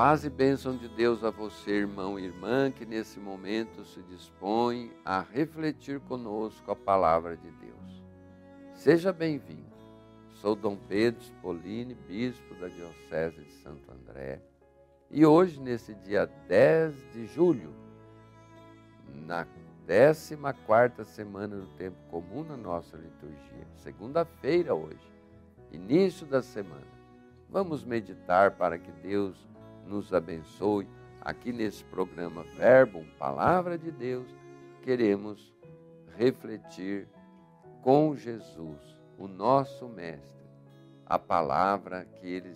paz e bênção de Deus a você, irmão e irmã, que nesse momento se dispõe a refletir conosco a palavra de Deus. Seja bem-vindo. Sou Dom Pedro Spolini, bispo da Diocese de Santo André, e hoje, nesse dia 10 de julho, na 14 quarta semana do tempo comum na nossa liturgia, segunda-feira hoje, início da semana, vamos meditar para que Deus nos abençoe. Aqui nesse programa Verbo, Palavra de Deus, queremos refletir com Jesus, o nosso Mestre, a palavra que ele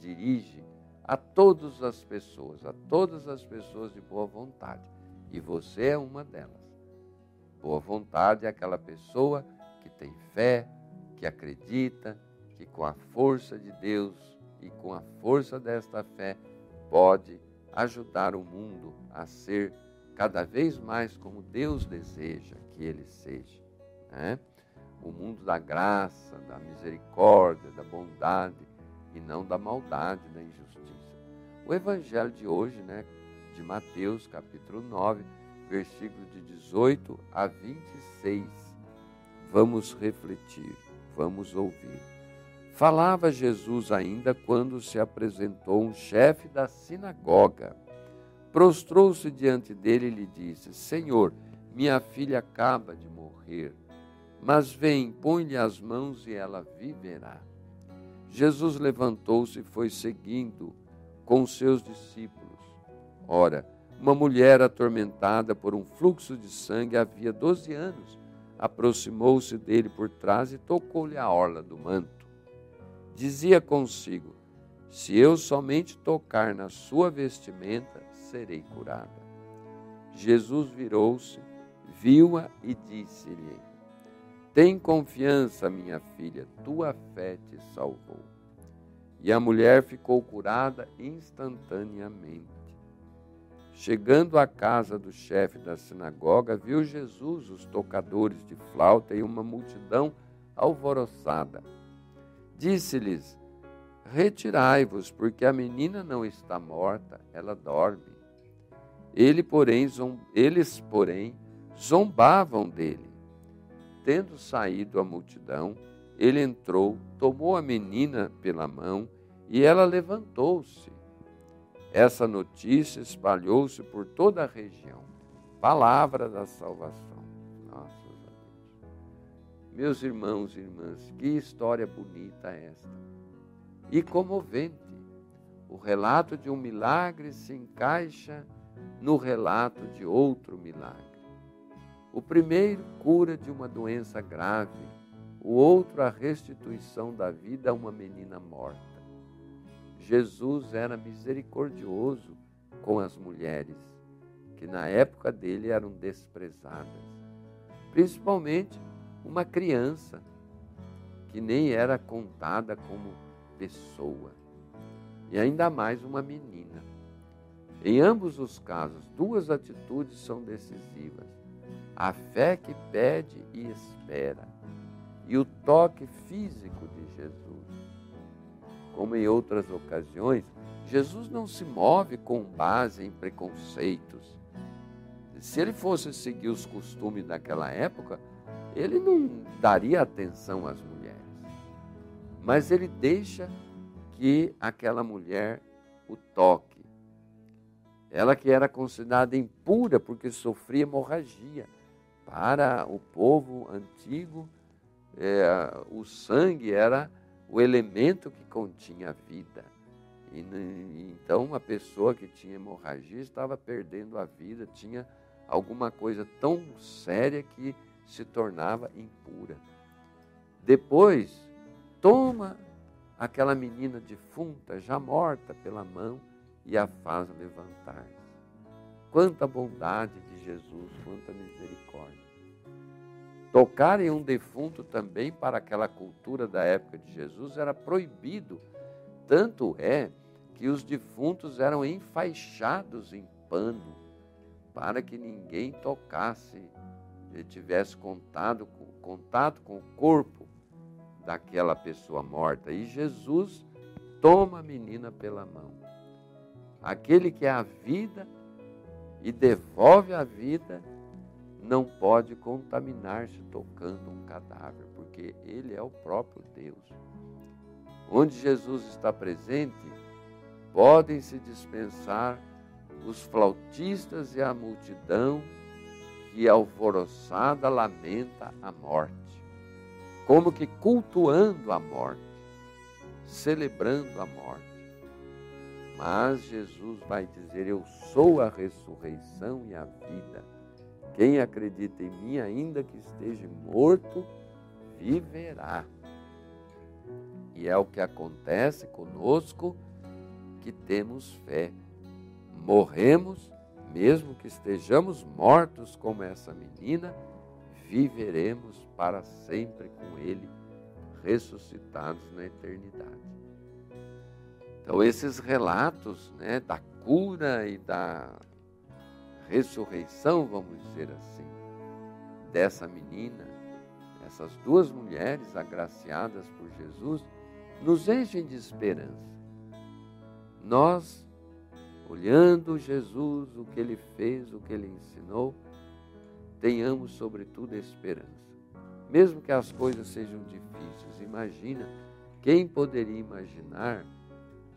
dirige a todas as pessoas, a todas as pessoas de boa vontade. E você é uma delas. Boa vontade é aquela pessoa que tem fé, que acredita, que com a força de Deus e com a força desta fé pode ajudar o mundo a ser cada vez mais como Deus deseja que ele seja. Né? O mundo da graça, da misericórdia, da bondade e não da maldade, da injustiça. O evangelho de hoje, né, de Mateus, capítulo 9, versículo de 18 a 26. Vamos refletir, vamos ouvir. Falava Jesus ainda quando se apresentou um chefe da sinagoga. Prostrou-se diante dele e lhe disse: Senhor, minha filha acaba de morrer, mas vem, põe-lhe as mãos e ela viverá. Jesus levantou-se e foi seguindo com seus discípulos. Ora, uma mulher atormentada por um fluxo de sangue havia doze anos aproximou-se dele por trás e tocou-lhe a orla do manto dizia consigo: Se eu somente tocar na sua vestimenta, serei curada. Jesus virou-se, viu-a e disse-lhe: Tem confiança, minha filha, tua fé te salvou. E a mulher ficou curada instantaneamente. Chegando à casa do chefe da sinagoga, viu Jesus os tocadores de flauta e uma multidão alvoroçada Disse-lhes: Retirai-vos, porque a menina não está morta, ela dorme. Ele, porém, eles, porém, zombavam dele. Tendo saído a multidão, ele entrou, tomou a menina pela mão e ela levantou-se. Essa notícia espalhou-se por toda a região. Palavra da salvação. Meus irmãos e irmãs, que história bonita esta. E comovente. O relato de um milagre se encaixa no relato de outro milagre. O primeiro cura de uma doença grave, o outro a restituição da vida a uma menina morta. Jesus era misericordioso com as mulheres, que na época dele eram desprezadas, principalmente uma criança que nem era contada como pessoa, e ainda mais uma menina. Em ambos os casos, duas atitudes são decisivas: a fé que pede e espera, e o toque físico de Jesus. Como em outras ocasiões, Jesus não se move com base em preconceitos. Se ele fosse seguir os costumes daquela época, ele não daria atenção às mulheres. Mas ele deixa que aquela mulher o toque. Ela que era considerada impura porque sofria hemorragia. Para o povo antigo, é, o sangue era o elemento que continha a vida. E, então, uma pessoa que tinha hemorragia estava perdendo a vida, tinha alguma coisa tão séria que se tornava impura. Depois, toma aquela menina defunta, já morta pela mão, e a faz levantar-se. Quanta bondade de Jesus, quanta misericórdia. Tocar em um defunto também, para aquela cultura da época de Jesus, era proibido. Tanto é que os defuntos eram enfaixados em pano, para que ninguém tocasse ele tivesse contato, contato com o corpo daquela pessoa morta. E Jesus toma a menina pela mão. Aquele que é a vida e devolve a vida não pode contaminar-se tocando um cadáver, porque ele é o próprio Deus. Onde Jesus está presente, podem se dispensar os flautistas e a multidão que alvoroçada lamenta a morte, como que cultuando a morte, celebrando a morte. Mas Jesus vai dizer: Eu sou a ressurreição e a vida. Quem acredita em mim, ainda que esteja morto, viverá. E é o que acontece conosco que temos fé. Morremos, mesmo que estejamos mortos como essa menina, viveremos para sempre com Ele, ressuscitados na eternidade. Então, esses relatos né, da cura e da ressurreição, vamos dizer assim, dessa menina, essas duas mulheres agraciadas por Jesus, nos enchem de esperança. Nós, olhando Jesus, o que ele fez, o que ele ensinou, tenhamos, sobretudo, esperança. Mesmo que as coisas sejam difíceis, imagina, quem poderia imaginar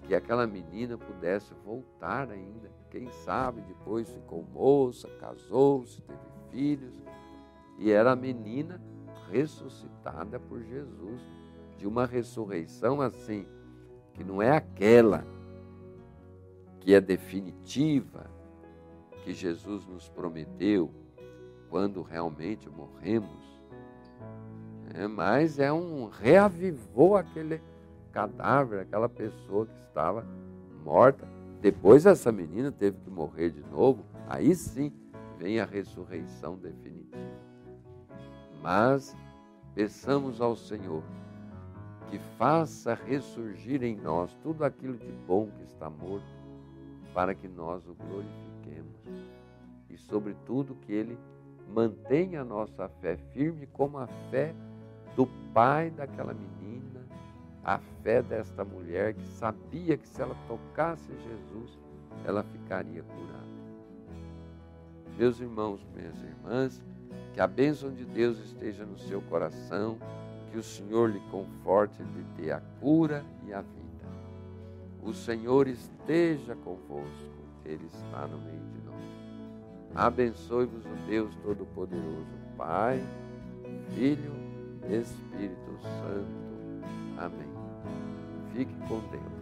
que aquela menina pudesse voltar ainda. Quem sabe depois ficou moça, casou-se, teve filhos. E era a menina ressuscitada por Jesus, de uma ressurreição assim, que não é aquela que é definitiva, que Jesus nos prometeu quando realmente morremos, é, mas é um reavivou aquele cadáver, aquela pessoa que estava morta. Depois essa menina teve que morrer de novo, aí sim vem a ressurreição definitiva. Mas peçamos ao Senhor que faça ressurgir em nós tudo aquilo de bom que está morto, para que nós o glorifiquemos. E, sobretudo, que Ele mantenha a nossa fé firme como a fé do pai daquela menina a fé desta mulher que sabia que se ela tocasse Jesus, ela ficaria curada. Meus irmãos, minhas irmãs, que a bênção de Deus esteja no seu coração, que o Senhor lhe conforte de ter a cura e a vida. O Senhor esteja convosco, Ele está no meio de nós. Abençoe-vos o Deus Todo-Poderoso, Pai, Filho, Espírito Santo. Amém. Fique com Deus.